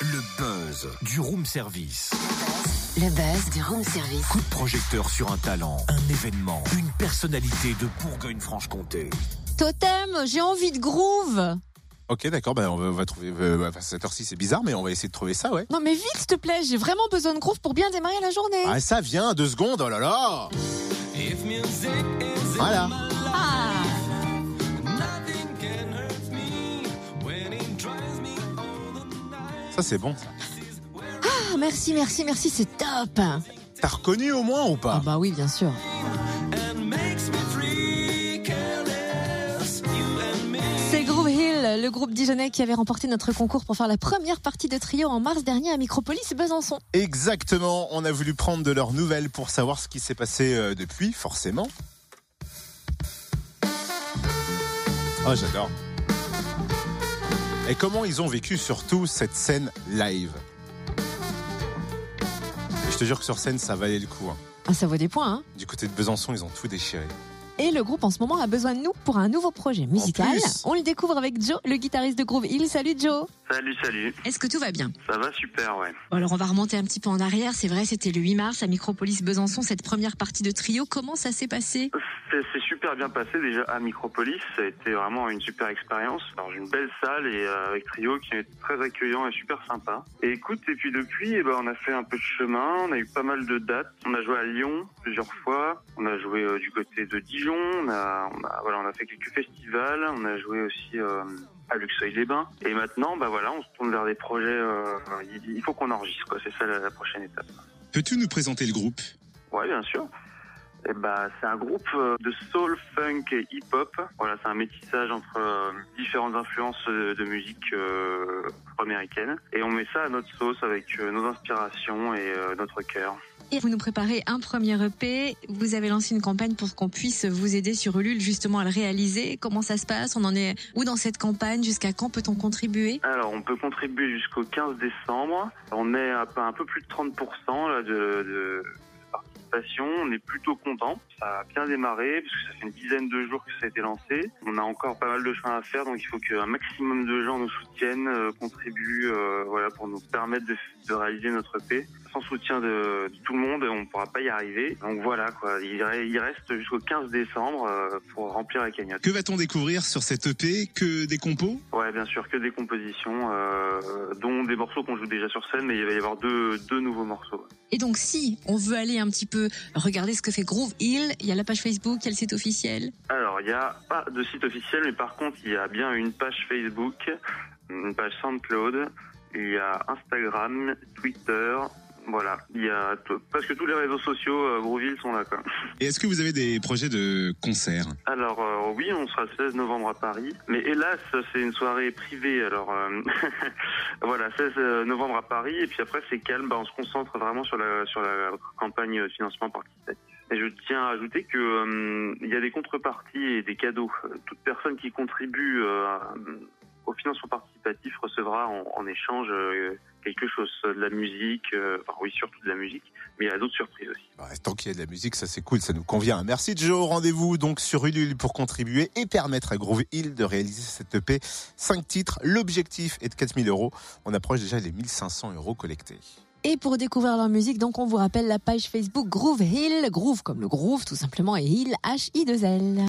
Le buzz du room service. Le buzz du room service. Coup de projecteur sur un talent, un événement, une personnalité de Bourgogne-Franche-Comté. Totem, j'ai envie de groove. Ok, d'accord, ben on, va, on va trouver. euh, enfin, cette heure-ci, c'est bizarre, mais on va essayer de trouver ça, ouais. Non mais vite, s'il te plaît, j'ai vraiment besoin de groove pour bien démarrer la journée. Ah, ça vient, deux secondes, oh là là Voilà. Ça, c'est bon, ça. Ah, merci, merci, merci, c'est top. T'as reconnu au moins ou Ah pas bah oui, bien sûr. C'est Groove Hill, le groupe dijonnais qui avait remporté notre concours pour faire la première partie de trio en mars dernier à Micropolis Besançon. Exactement, on a voulu prendre de leurs nouvelles pour savoir ce qui s'est passé euh, depuis, forcément. Oh, j'adore. Et comment ils ont vécu surtout cette scène live Et je te jure que sur scène, ça valait le coup. hein. Ah, ça vaut des points, hein. Du côté de Besançon, ils ont tout déchiré. Et le groupe en ce moment a besoin de nous pour un nouveau projet musical. On le découvre avec Joe, le guitariste de Groove Hill. Salut Joe. Salut, salut. Est-ce que tout va bien? Ça va super, ouais. Bon, Alors on va remonter un petit peu en arrière. C'est vrai, c'était le 8 mars à Micropolis Besançon, cette première partie de trio. Comment ça s'est passé? C'est c'est super bien passé déjà à Micropolis. Ça a été vraiment une super expérience. Dans une belle salle et euh, avec Trio qui est très accueillant et super sympa. Et écoute, et puis depuis, eh ben, on a fait un peu de chemin. On a eu pas mal de dates. On a joué à Lyon plusieurs fois. On a joué euh, du côté de Dijon. On a, on a, voilà, on a fait quelques festivals. On a joué aussi euh, à Luxeuil-les-Bains. Et maintenant, bah voilà, on se tourne vers des projets. euh, il, il faut qu'on enregistre, quoi. C'est ça la, la prochaine étape. Peux-tu nous présenter le groupe? Ouais, bien sûr. Eh ben, c'est un groupe euh, de soul, funk et hip-hop. Voilà, c'est un métissage entre euh, différentes influences de, musique euh, américaine. Et on met ça à notre sauce avec euh, nos inspirations et notre cœur. Et vous nous préparez un premier EP. Vous avez lancé une campagne pour qu'on puisse vous aider sur Ulule justement à le réaliser. Comment ça se passe? On en est où dans cette campagne? Jusqu'à quand peut-on contribuer? Alors, on peut contribuer jusqu'au 15 décembre. On est à un peu plus de 30% là, de, de On est plutôt content. Ça a bien démarré parce que ça fait une dizaine de jours que ça a été lancé. On a encore pas mal de chemin à faire, donc il faut qu'un maximum de gens nous soutiennent, euh, contribuent, euh, voilà, pour nous permettre de, de réaliser notre EP. Sans soutien de, de tout le monde, on ne pourra pas y arriver. Donc voilà, quoi. Il reste jusqu'au 15 décembre euh, pour remplir la cagnotte. Que va-t-on découvrir sur cette EP Que des compos? Ouais, bien sûr, que des compositions, euh, dont des morceaux qu'on joue déjà sur scène, mais il va y avoir deux, deux nouveaux morceaux. Et donc si on veut aller un petit peu regarder ce que fait Groove Hill, il y a la page Facebook, il y a le site officiel. Alors, il n'y a pas de site officiel, mais par contre, il y a bien une page Facebook, une page SoundCloud, il y a Instagram, Twitter, voilà. Il y a presque tous les réseaux sociaux, euh, Grooville sont là, quoi. Et est-ce que vous avez des projets de concerts? Alors, euh, oui, on sera le 16 novembre à Paris, mais hélas, c'est une soirée privée, alors euh, voilà, 16 novembre à Paris, et puis après, c'est calme, bah, on se concentre vraiment sur la, sur la campagne financement participatif. Et je tiens à ajouter que euh, il y a des contreparties et des cadeaux. Euh, Toute personne qui contribue euh, au financement participatif recevra en, en échange euh, quelque chose, de la musique, euh, enfin oui, surtout de la musique, mais il y a d'autres surprises aussi. Ouais, tant qu'il y a de la musique, ça c'est cool, ça nous convient. Merci Joe, rendez-vous donc sur Ulule pour contribuer et permettre à Groove Hill de réaliser cette EP. 5 titres, l'objectif est de 4000 euros. On approche déjà les 1500 euros collectés. Et pour découvrir leur musique, donc on vous rappelle la page Facebook Groove Hill, Groove comme le groove tout simplement et Hill H I 2 L.